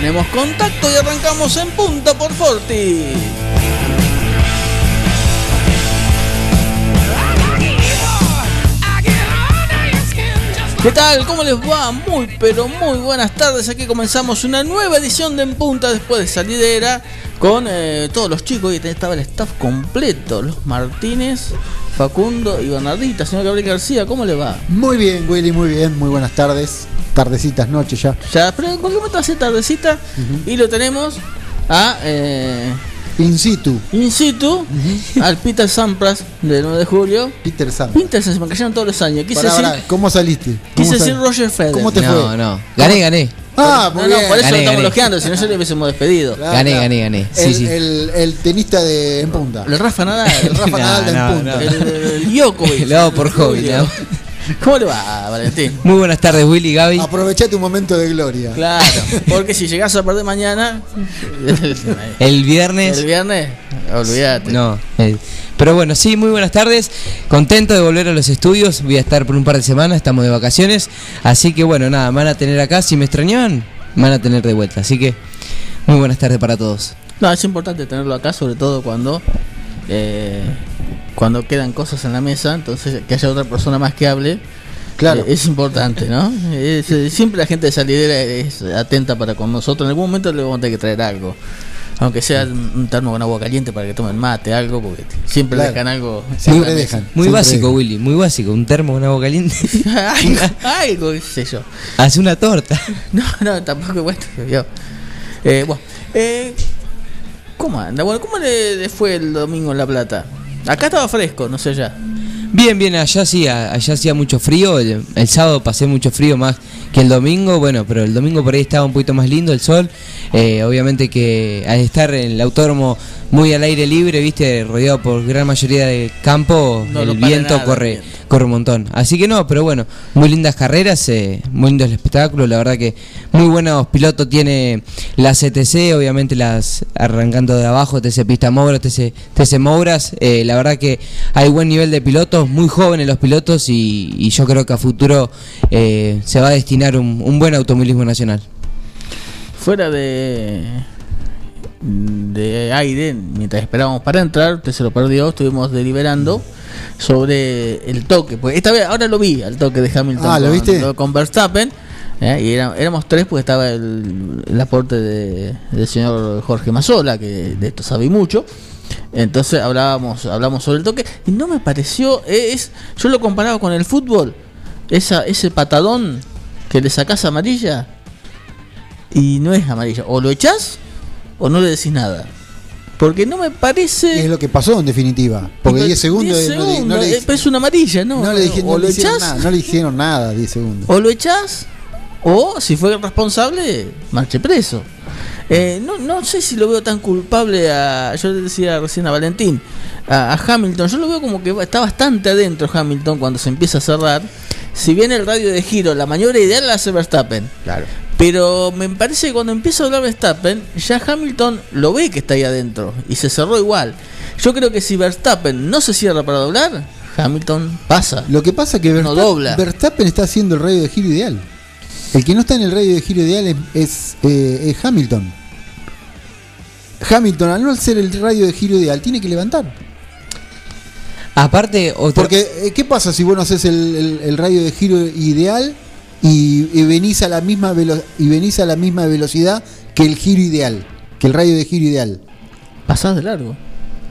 Ponemos contacto y arrancamos en punta por Forti. ¿Qué tal? ¿Cómo les va? Muy pero muy buenas tardes. Aquí comenzamos una nueva edición de En Punta después de salidera con eh, todos los chicos. Y estaba el staff completo. Los Martínez, Facundo y Bernardita. Señor Gabriel García, ¿cómo le va? Muy bien, Willy, muy bien. Muy buenas tardes. Tardecitas, noches ya. Ya, pero en cualquier momento hace tardecita. Y lo tenemos a... Eh, In situ. In situ, al Peter Sampras del 9 de julio. Peter Sampras. Peter Sampras, me cayeron todos los años. Quise Pará, decir, pará, ¿Cómo saliste? quise ¿Cómo decir Roger Federer. ¿Cómo te No, fue? no. Gané, gané. Ah, No, muy no, bien. por eso Gané, lo estamos gané. elogiando, si no ya le hubiésemos despedido. Claro, Gané, claro. gané, gané. Sí, el, sí. El, el tenista de en punta. El Rafa Nadal, El Rafa No, Nadal de en no, punta. no. el, el Djokovic. Lo por hobby. ¿no? ¿Cómo le va, Valentín? Muy buenas tardes, Willy, Gaby. Aprovechá tu momento de gloria. Claro, porque si llegás a perder mañana, El viernes. el viernes, olvídate. No. eh, pero bueno, sí, muy buenas tardes. Contento de volver a los estudios. Voy a estar por un par de semanas, estamos de vacaciones. Así que bueno, nada, me van a tener acá. Si me extrañaban, me van a tener de vuelta. Así que muy buenas tardes para todos. No, es importante tenerlo acá, sobre todo cuando eh, cuando quedan cosas en la mesa, entonces que haya otra persona más que hable. Claro. eh, es importante, ¿no? Es, eh, siempre la gente de salidera es atenta para con nosotros. En algún momento le vamos a tener que traer algo. Aunque sea un un termo con agua caliente para que tomen mate, algo, porque siempre Claro. dejan algo. Siempre muy, dejan. Muy siempre básico, dejan. Willy, muy básico. Un termo con agua caliente. algo, algo, qué sé yo. Hace una torta. No, no, tampoco bueno. yo. Eh, bueno, eh, ¿cómo anda? Bueno, ¿cómo le, le fue el domingo en La Plata? Acá estaba fresco, no sé ya. Bien, bien, allá sí, allá hacía mucho frío. El sábado pasé mucho frío más que el domingo. Bueno, pero el domingo por ahí estaba un poquito más lindo el sol. Eh, obviamente que al estar en el autódromo muy al aire libre, viste, rodeado por gran mayoría de campo, No el viento nada, corre, corre un montón. Así que no, pero bueno, muy lindas carreras, eh, muy lindo el espectáculo. La verdad que muy buenos pilotos tiene la CTC, obviamente las arrancando de abajo, TC Pista Moura, TC, TC Mouras. Eh, la verdad que hay buen nivel de pilotos, muy jóvenes los pilotos y, y yo creo que a futuro eh, se va a destinar un, un buen automovilismo nacional. Fuera de de aire, mientras esperábamos para entrar, usted se lo perdió, estuvimos deliberando sobre el toque. Pues esta vez, ahora lo vi, al toque de Hamilton Ah, ¿lo con, viste? con Verstappen. ¿eh? Y era- éramos tres, pues estaba el, el aporte de- del señor Jorge Mazola, que de esto sabe mucho. Entonces hablábamos, hablamos sobre el toque y no me pareció, es, yo lo comparaba con el fútbol, esa, ese patadón que le sacás amarilla y no es amarilla, o lo echás o no le decís nada. Porque no me parece... Es lo que pasó en definitiva. Porque Pero 10 segundos, 10 no, le- no le, eh, es una amarilla, ¿no? no le dije- o le lo hicieron echás, nada, no le hicieron nada 10 segundos. o lo echás, o si fue el responsable, marche preso. Eh, no, no sé si lo veo tan culpable a. Yo le decía recién a Valentín, a, a Hamilton. Yo lo veo como que está bastante adentro Hamilton cuando se empieza a cerrar. Si bien el radio de giro, la maniobra ideal la hace Verstappen. Claro. Pero me parece que cuando empieza a hablar Verstappen, ya Hamilton lo ve que está ahí adentro y se cerró igual. Yo creo que si Verstappen no se cierra para doblar, Hamilton pasa. Lo que pasa es que No Verstappen, dobla. Verstappen está haciendo el radio de giro ideal. El que no está en el radio de giro ideal es, es, eh, es Hamilton. Hamilton, al no ser el radio de giro ideal, tiene que levantar. Aparte, otra- Porque, eh, ¿qué pasa si vos no haces el, el- el radio de giro ideal y, y venís a la misma velo- y venís a la misma velocidad que el giro ideal, que el radio de giro ideal? Pasás de largo.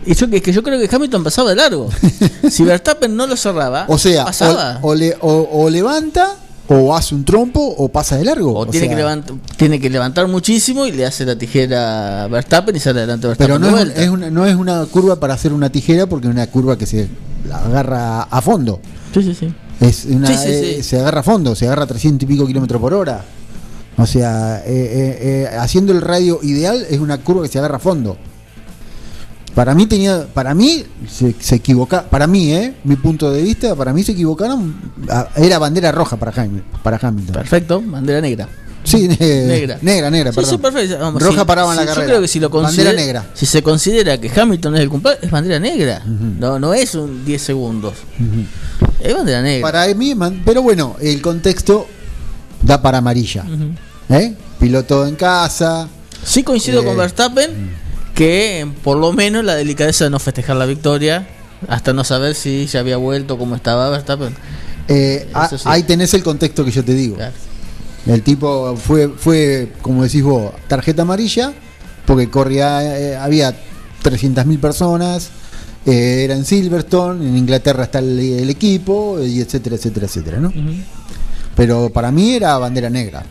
Y yo, es que yo creo que Hamilton pasaba de largo. si Verstappen no lo cerraba, O sea, pasaba. o, o le- o- o levanta, o hace un trompo, o pasa de largo. O O tiene, sea, que levant- tiene que levantar muchísimo y le hace la tijera a Verstappen y sale adelante Verstappen. Pero no de es, una, no es una curva para hacer una tijera porque es una curva que se la agarra a fondo. Sí, sí, sí. Es una, Sí, sí, eh, sí. Se agarra a fondo, se agarra a 300 y pico kilómetros por hora. O sea, eh, eh, haciendo el radio ideal es una curva que se agarra a fondo. Para mí tenía, para mí se, se equivoca, para mí, eh, mi punto de vista, para mí se equivocaron. Era bandera roja para Hamilton. Para Hamilton. Perfecto, bandera negra. Sí, ne- Negra. negra, negra, Sí, perdón. sí, perfecto. Vamos, roja si- paraba en la si- carrera. Yo creo que si lo bandera negra. si se considera que Hamilton es el culpable, es bandera negra. No no es un 10 segundos. Es bandera negra. Para mí, pero bueno, el contexto da para amarilla. ¿eh? Piloto en casa. Sí coincido Eh, con Verstappen que por lo menos la delicadeza de no festejar la victoria hasta no saber si ya había vuelto cómo estaba Verstappen. eh, a- Eso sí. Ahí tenés el contexto que yo te digo. Claro. El tipo fue, fue, como decís vos, tarjeta amarilla, porque corría, eh, había 300.000 personas, eh, era en Silverstone, en Inglaterra está el, el equipo, y etcétera, etcétera, etcétera, ¿no? Pero para mí era bandera negra.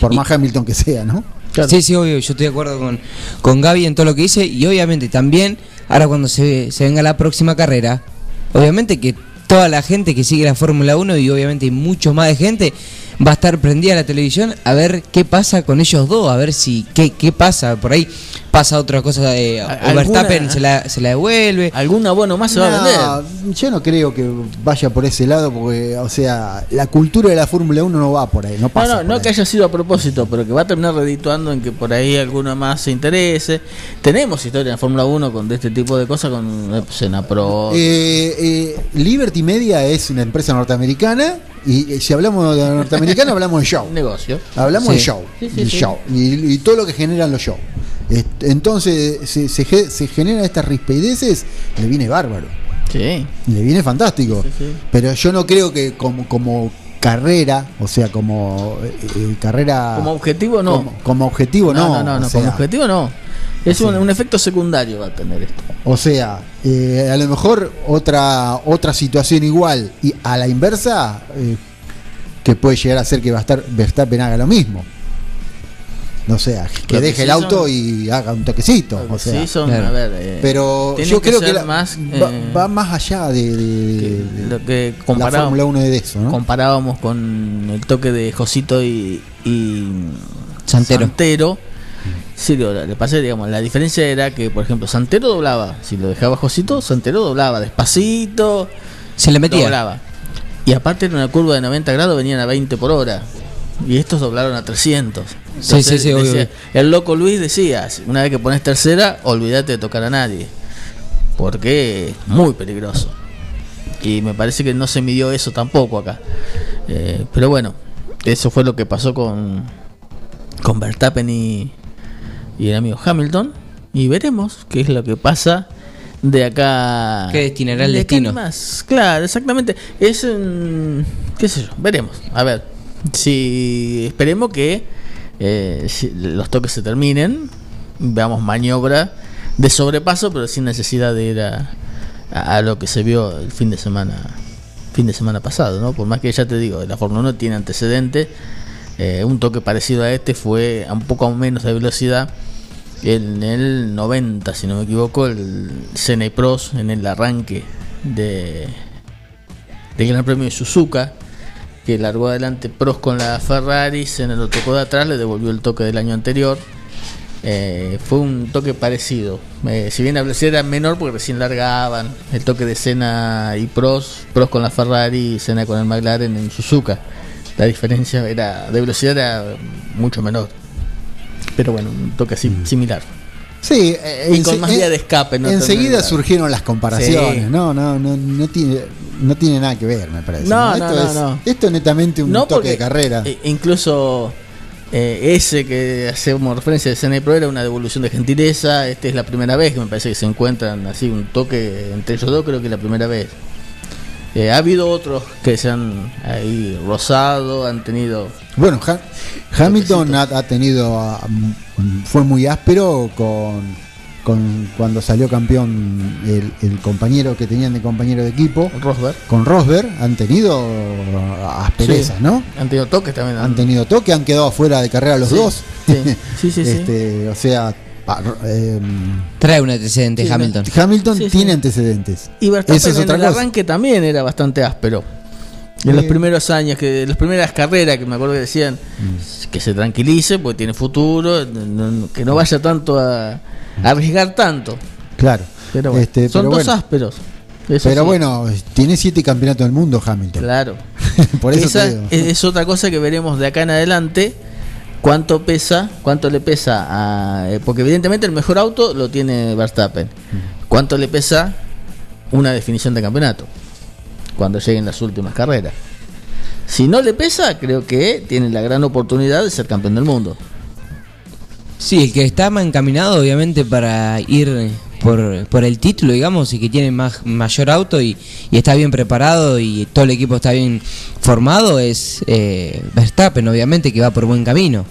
Por Y- más Hamilton que sea, ¿no? Sí, sí, obvio, yo estoy de acuerdo con, con Gaby en todo lo que dice y obviamente también, ahora cuando se, se venga la próxima carrera, obviamente que toda la gente que sigue la Fórmula 1 y obviamente hay mucho más de gente va a estar prendida la televisión a ver qué pasa con ellos dos, a ver si qué, qué pasa, por ahí pasa otra cosa, eh, o ¿Alguna- Verstappen se la, se la devuelve. Algún abono más se va a vender. No, yo no creo que vaya por ese lado, porque, o sea, la cultura de la Fórmula 1 no va por ahí, no No, pasa. no, no ahí. que haya sido a propósito, pero que va a terminar redituando en que por ahí alguno más se interese. Tenemos historia en la Fórmula 1 con de este tipo de cosas con eh, Senapro. Eh, eh, Liberty Media es una empresa norteamericana y eh, si hablamos de norteamericana hablamos de show. negocio. Hablamos Sí. de show. Sí, sí, de sí. show. Y, y todo lo que generan los shows. Entonces se, se, ge- se generan estas rispeideces, le viene bárbaro. Sí. Le viene fantástico. Pero yo no creo que como, como carrera, o sea, como eh, eh, carrera. Como objetivo no. Como, como objetivo no. no, no, no, no, sea, como objetivo no. Es un, un efecto secundario va a tener esto. O sea, eh, a lo mejor otra otra situación igual y a la inversa eh, que puede llegar a ser que Verstappen Verstappen haga lo mismo. O sea, que deje sí el auto son- y haga un toquecito. O sea, sí, son, claro. a ver. eh, pero yo creo que la- más, va, va más allá de, de- que de- lo que la Fórmula 1 de eso, ¿no? comparábamos con el toque de Josito y, y Santero. Santero. Sí, lo- le pasé, digamos, la diferencia era que, por ejemplo, Santero doblaba. Si lo dejaba Josito, Santero doblaba despacito, Se le metía. doblaba. Y aparte en una curva de 90 grados venían a 20 por hora. Y estos doblaron a 300. Sí, sí, sí, obvio, decía- obvio. El loco Luis decía, una vez que pones tercera, olvídate de tocar a nadie. Porque es muy peligroso. Y me parece que no se midió eso tampoco acá. Eh, pero bueno, eso fue lo que pasó con, con Verstappen y, y el amigo Hamilton. Y veremos qué es lo que pasa de acá. ¿Qué destinará el de destino? Más. Claro, exactamente. Es. ¿Qué sé yo? Veremos. A ver. Si esperemos que eh, si los toques se terminen. Veamos maniobra de sobrepaso, pero sin necesidad de ir a, a, a lo que se vio el fin de semana fin de semana pasado, ¿no? Por más que ya te digo, la Fórmula 1 tiene antecedentes, eh, un toque parecido a este fue a un poco menos de velocidad en el 90, si no me equivoco, el Senna y Pros en el arranque de del Gran Premio de Suzuka, que largó adelante Pros con la Ferrari, Senna lo tocó de atrás, le devolvió el toque del año anterior. Eh, fue un toque parecido. Eh, si bien la velocidad era menor porque recién largaban el toque de Senna y Pros, Pros con la Ferrari y Senna con el McLaren en Suzuka. la diferencia era de velocidad era mucho menor. Pero bueno, un toque así similar. Sí, eh, Y con más vía de escape, ¿no? Enseguida surgieron las comparaciones. Sí. No, no, no, no tiene, no tiene nada que ver, me parece. No, Esto no, no, es, no. Esto es netamente un no toque porque de carrera. incluso eh, ese que hacemos referencia de CNE Pro era una devolución de gentileza. Esta es la primera vez que me parece que se encuentran así un toque entre ellos dos, creo que es la primera vez. Eh, ha habido otros que se han ahí rozado, han tenido Bueno, Ha- Hamilton ha, ha tenido, ah, mm, fue muy áspero con, con cuando salió campeón el, el compañero que tenían de compañero de equipo. Rosberg. Con Rosberg han tenido ah, asperezas, Sí. ¿no? Han tenido toques también. Han tenido toque, han quedado fuera de carrera los Sí, dos. sí, sí, sí, sí. Este, O sea, ah, eh, Trae un antecedente Sí, Hamilton. Hamilton Sí, sí. tiene antecedentes. Y Verstappen es en otra el cosa. arranque también era bastante áspero. En los Sí. primeros años, que en las primeras carreras que me acuerdo que decían Mm. que se tranquilice porque tiene futuro, no- no- que no vaya tanto a, a arriesgar tanto. Claro. Pero bueno, Este, son pero dos bueno, ásperos. Eso Pero sí, bueno, tiene siete campeonatos del mundo Hamilton. Claro. Por eso Esa es, es otra cosa que veremos de acá en adelante. ¿Cuánto pesa? ¿Cuánto le pesa a.? eh, porque evidentemente el mejor auto lo tiene Verstappen. ¿Cuánto le pesa una definición de campeonato? Cuando lleguen las últimas carreras. Si no le pesa, creo que tiene la gran oportunidad de ser campeón del mundo. Sí, el que está encaminado obviamente para ir por, por el título, digamos, y que tiene más mayor auto y, está bien preparado y todo el equipo está bien formado es eh, Verstappen, obviamente, que va por buen camino.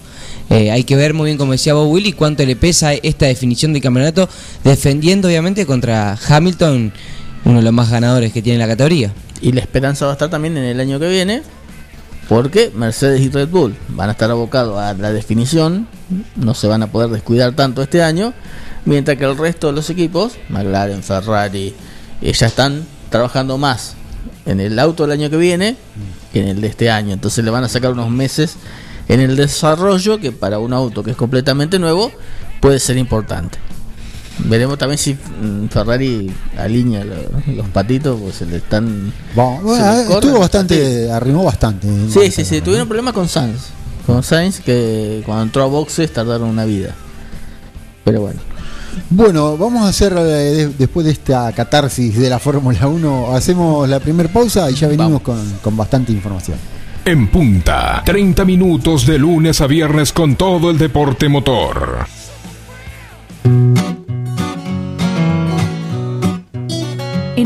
Eh, hay que ver muy bien, como decía Bob Willy, cuánto le pesa esta definición de campeonato, defendiendo obviamente contra Hamilton, uno de los más ganadores que tiene la categoría. Y la esperanza va a estar también en el año que viene, porque Mercedes y Red Bull van a estar abocados a la definición, no se van a poder descuidar tanto este año, mientras que el resto de los equipos, McLaren, Ferrari, eh, ya están trabajando más en el auto del año que viene que en el de este año. Entonces le van a sacar unos meses en el desarrollo que para un auto que es completamente nuevo puede ser importante. Veremos también si mm, Ferrari alinea lo- los patitos, pues se le están. Bueno, se estuvo bastante, arrimó bastante. en Sí, sí, sí, tuvieron problemas con Sainz. Con Sainz que cuando entró a boxes tardaron una vida. Pero bueno. Bueno, vamos a hacer, eh, de- después de esta catarsis de la Fórmula 1, hacemos la primera pausa y ya venimos con, con bastante información. En punta, 30 minutos de lunes a viernes con todo el deporte motor.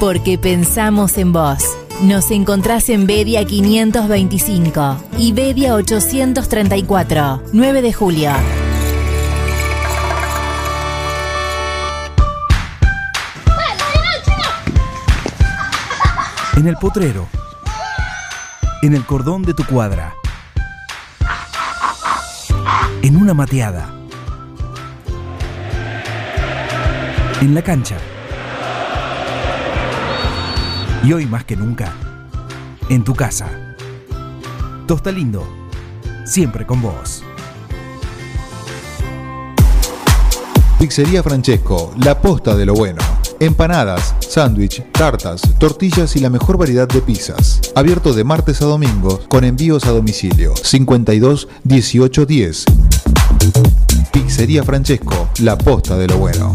porque pensamos en vos. Nos encontrás en Bedia 525 y Bedia 834, 9 de julio. En el potrero. En el cordón de tu cuadra. En una mateada. En la cancha. Y hoy más que nunca, en tu casa. Tosta Lindo, siempre con vos. Pizzería Francesco, la posta de lo bueno. Empanadas, sándwich, tartas, tortillas y la mejor variedad de pizzas. Abierto de martes a domingo con envíos a domicilio. 52 18 10. Pizzería Francesco, la posta de lo bueno.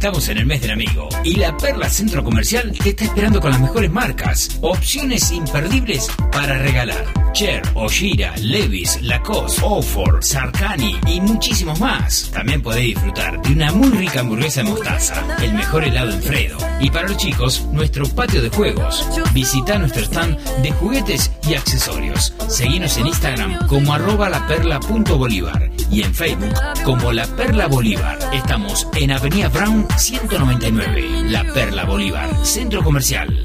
Estamos en el mes del amigo y la Perla Centro Comercial te está esperando con las mejores marcas, opciones imperdibles para regalar. Cher, Oshira, Levis, Lacoste, Ofor, Sarkani y muchísimos más. También podés disfrutar de una muy rica hamburguesa de mostaza, el mejor helado en Fredo. Y para los chicos, nuestro patio de juegos. Visita nuestro stand de juguetes y accesorios. Seguinos en Instagram como arroba y en Facebook como La Perla Bolívar. Estamos en Avenida Brown 199, La Perla Bolívar, Centro Comercial.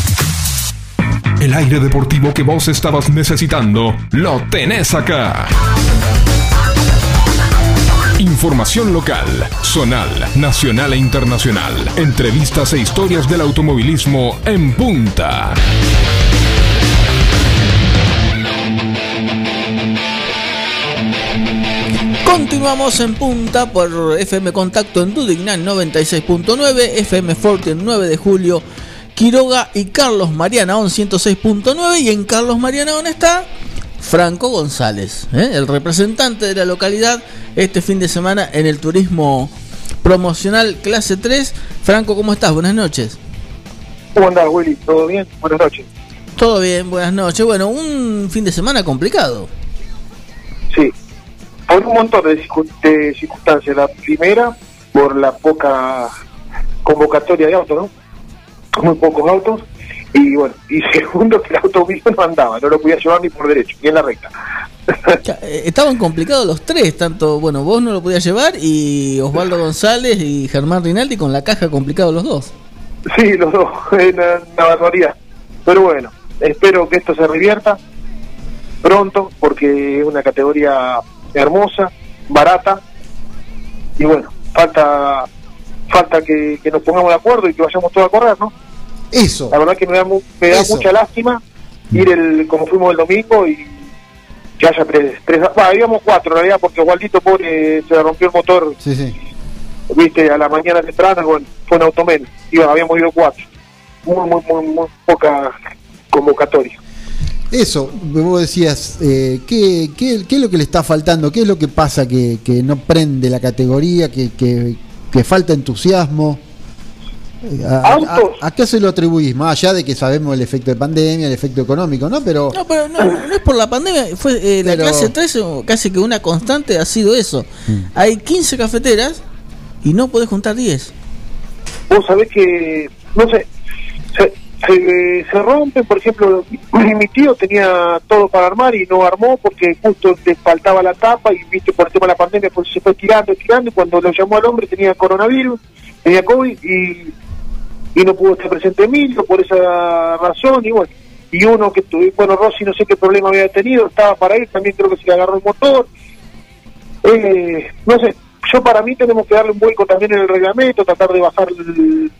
El aire deportivo que vos estabas necesitando, lo tenés acá. Información local, zonal, nacional e internacional. Entrevistas e historias del automovilismo en punta. Continuamos en punta por FM Contacto en Dudignan 96.9, FM Forte en 9 de julio, Quiroga y Carlos Marianaón 106.9 y en Carlos Marianaón está Franco González, ¿eh? el representante de la localidad este fin de semana en el turismo promocional clase 3. Franco, ¿cómo estás? Buenas noches. ¿Cómo andás, Willy? ¿Todo bien? Buenas noches. Todo bien, buenas noches. Bueno, un fin de semana complicado. Sí, por un montón de, de circunstancias. La primera, por la poca convocatoria de autos, ¿no? Muy pocos autos. Y bueno, y segundo, que el auto mío no andaba, no lo podía llevar ni por derecho, ni en la recta. Eh, Estaban complicados los tres, tanto, bueno, vos no lo podías llevar y Osvaldo González y Germán Rinaldi con la caja complicados los dos. Sí, los dos, una, una barbaridad. Pero bueno, espero que esto se revierta pronto, porque es una categoría hermosa, barata, y bueno, falta falta que, que nos pongamos de acuerdo y que vayamos todos a correr, ¿no? Eso. La verdad que me da, me da mucha lástima ir el como fuimos el domingo y que haya tres, tres bah, habíamos cuatro en realidad porque Waldito pobre se le rompió el motor Sí, sí. viste a la mañana temprana bueno fue un automen Iba, habíamos ido cuatro muy muy muy, muy poca convocatoria Eso, vos decías, eh, ¿qué, qué, qué es lo que le está faltando? ¿Qué es lo que pasa que, que no prende la categoría, que, que, que falta entusiasmo? Eh, ¿A, a- Autos. a qué se lo atribuís? Más allá de que sabemos el efecto de pandemia, el efecto económico, ¿no? Pero No, pero no, no es por la pandemia, fue eh, la Pero- clase 3 o casi que una constante ha sido eso. Mm. Hay 15 cafeteras y no podés juntar 10. vos sabés que no sé se, se, se rompen, por ejemplo, mi tío tenía todo para armar y no armó porque justo le faltaba la tapa y viste por el tema de la pandemia pues se fue tirando, tirando y cuando lo llamó al hombre tenía coronavirus, tenía COVID y, y no pudo estar presente Emilio por esa razón y bueno, y uno que tuve, bueno, Rossi no sé qué problema había tenido, estaba para ir, también creo que se le agarró el motor, eh, no sé, yo para mí tenemos que darle un vuelco también en el reglamento, tratar de bajar el,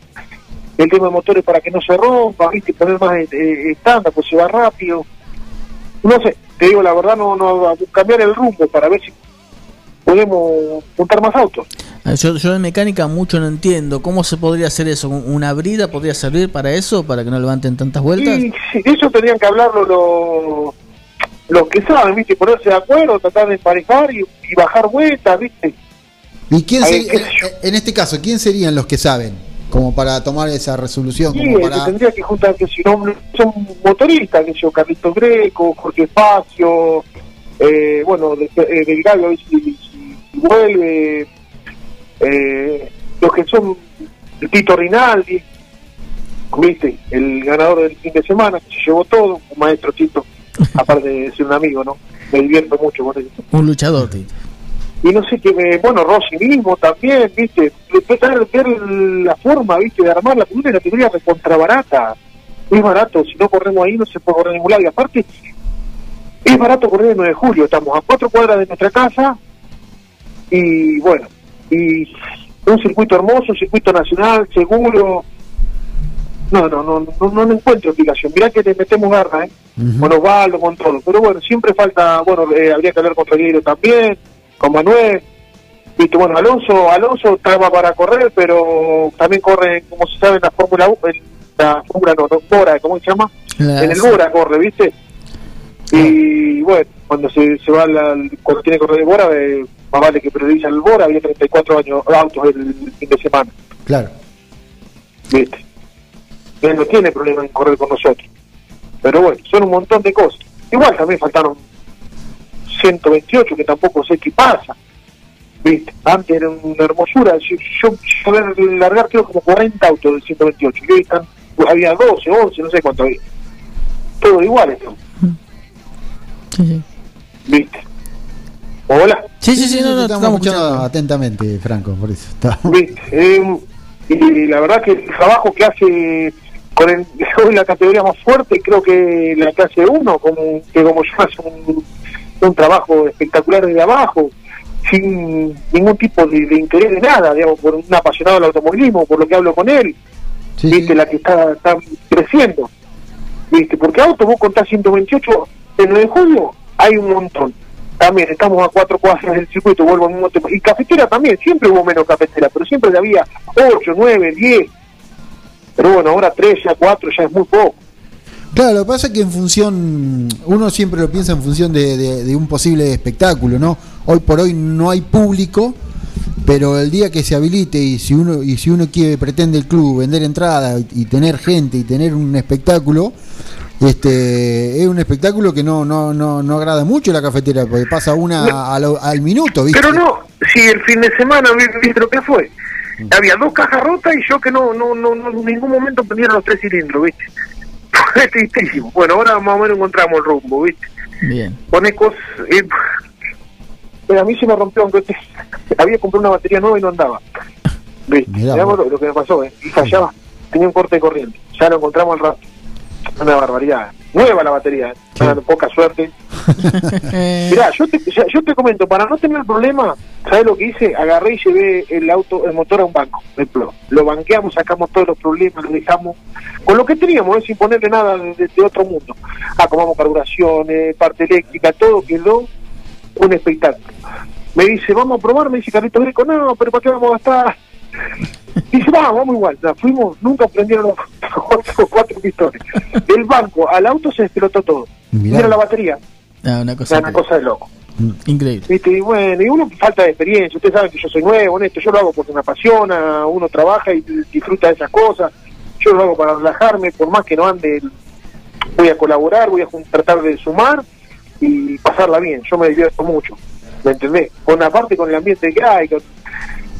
el tema de motores para que no se rompa, ¿viste? poner más eh, eh, estándar, pues se va rápido. No sé, te digo la verdad, no, no cambiar el rumbo para ver si podemos juntar más autos. Ah, Yo, yo de mecánica mucho no entiendo. ¿Cómo se podría hacer eso? ¿Una brida podría servir para eso? ¿Para que no levanten tantas vueltas? Y sí, eso tendrían que hablarlo los los que saben, ¿viste? Ponerse de acuerdo, tratar de emparejar y, y bajar vueltas, ¿viste? ¿Y quién Ahí, sería- qué sé en, este caso, quién serían los que saben? Como para tomar esa resolución, Sí, como que tendría que juntar, que si no, son motoristas, que yo, Carlito Greco, Jorge Facio, eh, bueno, de, eh, Delgado, a ver si vuelve, eh, los que son el Tito Rinaldi, viste, el ganador del fin de semana, que se llevó todo, un maestro Tito, aparte de ser un amigo, ¿no? Me divierto mucho con él. Un luchador, Tito. Y no sé qué, me- bueno, Rossi mismo también, viste, a ver la forma, viste, de armar la primera y la categoría recontra barata. Es barato, si no corremos ahí no se puede correr en ningún lado. Y aparte, es barato correr el 9 de julio, estamos a cuatro cuadras de nuestra casa y bueno, y un circuito hermoso, un circuito nacional, seguro. No, no, no, no, no, encuentro explicación. Mirá que le metemos garra, ¿eh? Con Osvaldo, con todo. Pero bueno, siempre falta, bueno, eh, habría que hablar con Regueiro también, con Manuel. Viste, bueno, Alonso, Alonso estaba para correr, pero también corre, como se sabe, en la Fórmula 1, en la Fórmula no, no, Bora, ¿cómo se llama? La- en el Bora corre, ¿viste? Y bueno, cuando se, se va, la, cuando tiene que correr de Bora, eh, más vale que prioriza el Bora, había 34 años, autos el fin de semana, Claro. ¿viste? Él no tiene problema en correr con nosotros. Pero bueno, son un montón de cosas. Igual también faltaron 128, que tampoco sé qué pasa. ¿Viste? Antes era una hermosura. Yo, yo, yo largar creo como 40 autos del 128. Y hoy están, pues, había 12, 11, no sé cuánto había. Todo igual esto. Sí, sí. ¿Viste? Hola. Sí, sí, sí, no, no, estamos escuchando escuchando. atentamente, Franco, por eso. Está- ¿Viste? Eh, y la verdad que el trabajo que hace con el, hoy la categoría más fuerte, creo que la clase 1, como, que como yo hace un, un trabajo espectacular desde abajo, sin ningún tipo de, de interés de nada, digamos, por un apasionado del automovilismo, por lo que hablo con él, viste, la que está, está creciendo, viste, porque autos vos contás 128, en 9 de julio hay un montón. También estamos a cuatro cuadras del circuito, vuelvo al mismo tema. Y cafetera también, siempre hubo menos cafetera, pero siempre había 8, 9, 10. Pero bueno, ahora 3, ya 4, ya es muy poco. Claro, lo que pasa es que en función, uno siempre lo piensa en función de, un posible espectáculo, ¿no? Hoy por hoy no hay público, pero el día que se habilite y si uno y si uno quiere pretende el club vender entrada y, y tener gente y tener un espectáculo, este es un espectáculo que no no no no agrada mucho la cafetera porque pasa una a lo- al minuto, ¿viste? Pero no, si el fin de semana, vi- viste lo que fue. Había dos cajas rotas y yo que no, no, no, no en ningún momento prendieron los tres cilindros, ¿viste? Fue tristísimo. Bueno, ahora más o menos encontramos el rumbo, ¿viste? Bien. Pone cosas. eh, pero a mí se me rompió, aunque había comprado una batería nueva y no andaba. ¿Viste? Mirá lo que me pasó, ¿eh? Y fallaba. Tenía un corte de corriente. Ya lo encontramos al rato. Una barbaridad. Nueva la batería, ¿eh? Ah, poca suerte. Mirá, yo te, yo te comento, para no tener problema, ¿sabes lo que hice? Agarré y llevé el auto, el motor a un banco, Pro. Lo banqueamos, sacamos todos los problemas, lo dejamos con lo que teníamos, ¿eh? sin ponerle nada de, de otro mundo. Acomodamos carburaciones, parte eléctrica, todo quedó un espectáculo. Me dice, vamos a probar, me dice Carlito Greco, no, pero ¿para qué vamos a gastar? Dice, vamos, vamos igual. Ya, fuimos, nunca prendieron los cuatro, cuatro pistones. Del banco al auto se explotó todo. Mirá. Mira la batería. Ah, una cosa, una cosa de loco. increíble. ¿Viste? Y bueno, y uno falta de experiencia. Ustedes saben que yo soy nuevo en esto. Yo lo hago porque me apasiona. Uno trabaja y disfruta de esas cosas. Yo lo hago para relajarme. Por más que no ande, voy a colaborar, voy a tratar de sumar y pasarla bien. Yo me divierto mucho. ¿Me entendés? Con aparte con el ambiente que hay, con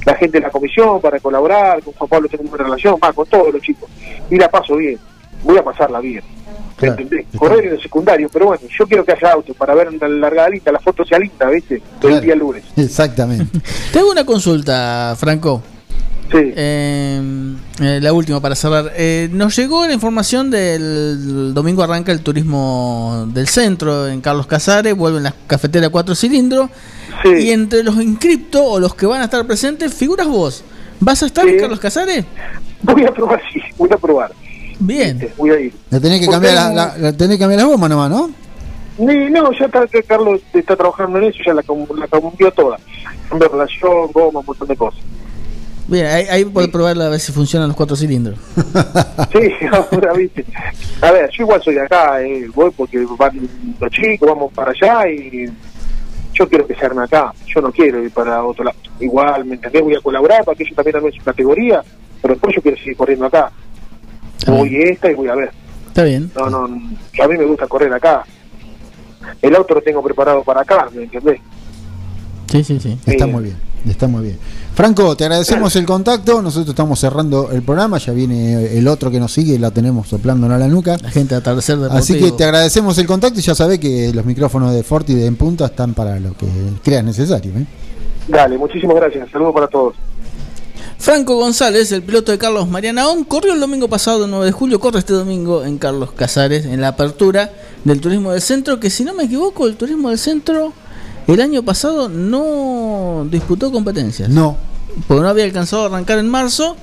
la gente de la comisión para colaborar, con Juan Pablo tengo una buena relación, más con todos los chicos. Y la paso bien. voy a pasarla bien. ¿Me Claro. entendés? Correr en el secundario, pero bueno, yo quiero que haya auto para ver la largadita, la foto sea linda, ¿viste? Todo el día lunes. Exactamente. Te hago una consulta, Franco. Sí. Eh, eh, la última para cerrar. Eh, nos llegó la información del domingo arranca el turismo del centro en Carlos Casares, vuelven las cafeteras cuatro cilindros. Y entre los inscriptos o los que van a estar presentes, figuras vos. ¿Vas a estar en Carlos Casares? Voy a probar, sí, voy a probar. Bien. Voy a ir. Le tenés que Porque cambiar la, la- la- tenés que cambiar la goma nomás, ¿no? Ni- no, ya está, que Carlos está trabajando en eso, ya la, la cambió toda. Cambió relación, goma, un montón de cosas. Bien, ahí, ahí podés probar a ver si funcionan los cuatro cilindros. Sí, ahora viste. A ver, yo igual soy de acá, eh, voy porque van los chicos, vamos para allá y yo quiero que se arme acá. Yo no quiero ir para otro lado. Igual, ¿me entendés? Voy a colaborar para que ellos también armen su categoría, pero después yo quiero seguir corriendo acá. Voy esta y voy a ver. Está bien. No, no, no, a mí me gusta correr acá. El auto lo tengo preparado para acá, ¿me entendés? Sí, sí, sí. Está muy bien, está muy bien. Franco, te agradecemos el contacto. Nosotros estamos cerrando el programa. Ya viene el otro que nos sigue la tenemos soplándonos a la nuca. La gente de atardecer deportivo. Así que te agradecemos el contacto y ya sabés que los micrófonos de Forti de En Punta están para lo que creas necesario. ¿eh? Dale, muchísimas gracias. Saludos para todos. Franco González, el piloto de Carlos Marianaón, corrió el domingo pasado, 9 de julio, corre este domingo en Carlos Casares, en la apertura del turismo del centro, que si no me equivoco, el turismo del centro el año pasado no disputó competencias. No. Porque no había alcanzado a arrancar en marzo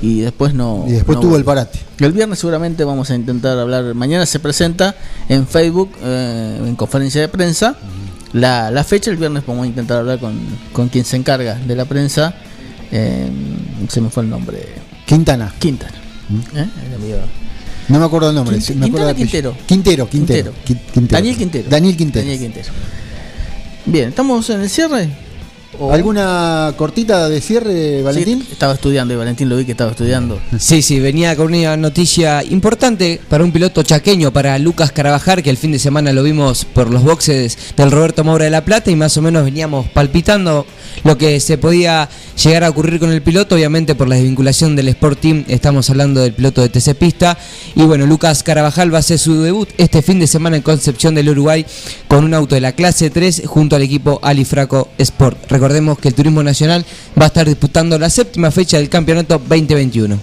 y después no. Y después no tuvo el parate. El viernes seguramente vamos a intentar hablar. Mañana se presenta en Facebook, eh, en conferencia de prensa, la, la fecha. El viernes vamos a intentar hablar con, con quien se encarga de la prensa. eh, se me fue el nombre. Quintana. Quintana. ¿eh? El amigo. No me acuerdo el nombre. Quint- me acuerdo. Quintero. Quintero, Quintero. Qui- Quintero. Daniel Quintero. Daniel Quintero. Daniel Quintero. Bien, ¿estamos en el cierre? ¿O- ¿Alguna cortita de cierre, Valentín? Sí, estaba estudiando y Valentín lo vi que estaba estudiando. Sí, sí, venía con una noticia importante para un piloto chaqueño, para Lucas Carabajal, que el fin de semana lo vimos por los boxes del Roberto Moura de la Plata y más o menos veníamos palpitando lo que se podía llegar a ocurrir con el piloto, obviamente por la desvinculación del Sport Team, estamos hablando del piloto de TC Pista. Y bueno, Lucas Carabajal va a hacer su debut este fin de semana en Concepción del Uruguay con un auto de la clase 3 junto al equipo Alifraco Sport. Recordemos que el Turismo Nacional va a estar disputando la séptima fecha del campeonato 2021.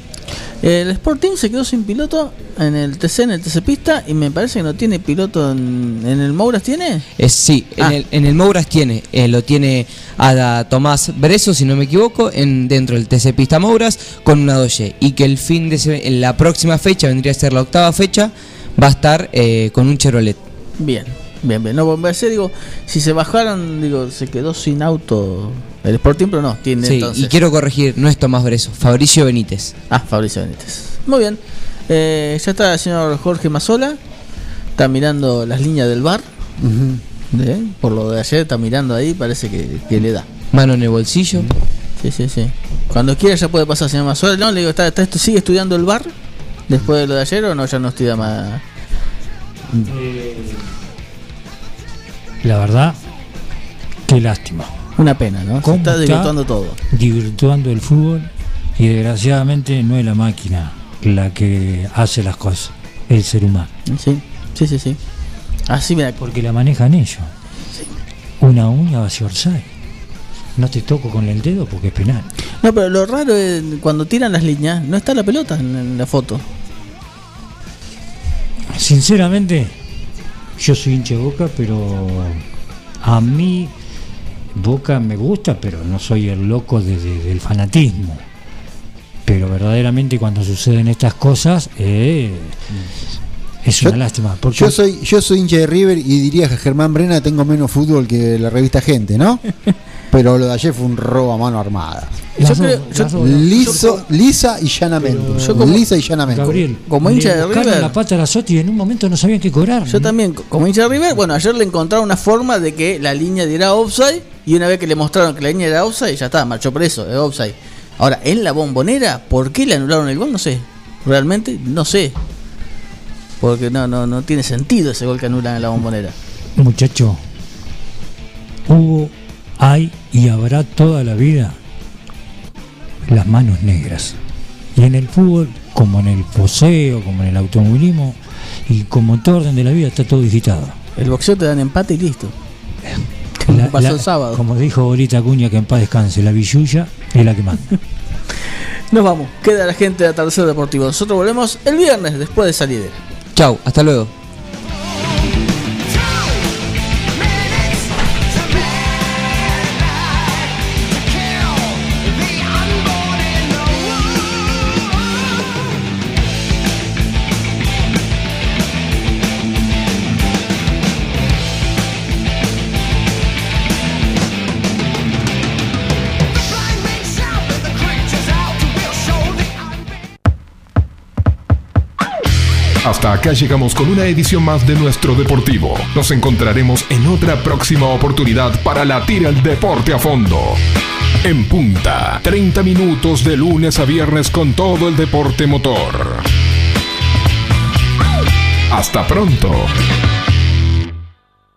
El Sporting se quedó sin piloto en el TC, en el TC Pista, y me parece que no tiene piloto en, en el Mouras, ¿tiene? Es, sí, Ah. en, el, en el Mouras tiene, eh, lo tiene a Tomás Breso, si no me equivoco, en, dentro del TC Pista Mouras con una doye. Y que el fin de se- en la próxima fecha, vendría a ser la octava fecha, va a estar eh, con un Chevrolet. Bien, bien, bien. No, me parece, digo, si se bajaron, digo, se quedó sin auto el Sporting, pero no, tiene Sí, entonces. y quiero corregir, no es Tomás Breso, Fabricio Benítez. Ah, Fabricio Benítez. Muy bien. Eh, ya está el señor Jorge Mazola. Está mirando las líneas del bar. ¿Eh? Por lo de ayer está mirando ahí, parece que, que le da. Mano en el bolsillo. Sí, sí, sí. Cuando quiera ya puede pasar, señor Mazola. No, le digo, ¿está, está, ¿sigue estudiando el bar después de lo de ayer o no? Ya no estudia más. La verdad, qué lástima. Una pena, ¿no? Se ¿Cómo está desvirtuando todo. Divirtuando el fútbol y desgraciadamente no es la máquina la que hace las cosas, el ser humano. Sí, sí, sí, sí. Así me Porque la manejan ellos. Una uña va a ser offside. No te toco con el dedo porque es penal. No, pero lo raro es cuando tiran las líneas, no está la pelota en la foto. Sinceramente, yo soy hincha de Boca, pero a mí Boca me gusta, pero no soy el loco de- de- del fanatismo. Pero verdaderamente cuando suceden estas cosas, eh, es una lástima. Porque Yo soy, yo soy hincha de River y diría que Germán Brena tengo menos fútbol que la revista Gente, ¿no? Pero lo de ayer fue un robo a mano armada. Dos, las- Liso, lisa y llanamente. Yo como- lisa y llanamente. Gabriel, como hincha de River- la pata a la Sotti y en un momento no sabían qué cobrar. Yo también, co- como hincha de River, bueno, ayer le encontraron una forma de que la línea diera offside y una vez que le mostraron que la línea era offside, ya está, marchó preso, es offside. Ahora, en la bombonera, ¿por qué le anularon el gol? No sé. Realmente, no sé. Porque no, no, no tiene sentido ese gol que anulan en la bombonera. Muchacho, hubo, hay y habrá toda la vida las manos negras. Y en el fútbol, como en el poseo, como en el automovilismo, y como en todo orden de la vida está todo digitado. El boxeo te dan empate y listo. La- pasó la- el sábado. Como dijo ahorita Cuña, que en paz descanse, la billulla es la que manda. Nos vamos. Queda la gente de Atardecer Deportivo. Nosotros volvemos el viernes después de salir. Chau, hasta luego. Acá llegamos con una edición más de nuestro Deportivo. Nos encontraremos en otra próxima oportunidad para latir el deporte a fondo. En punta, 30 minutos de lunes a viernes con todo el deporte motor. Hasta pronto.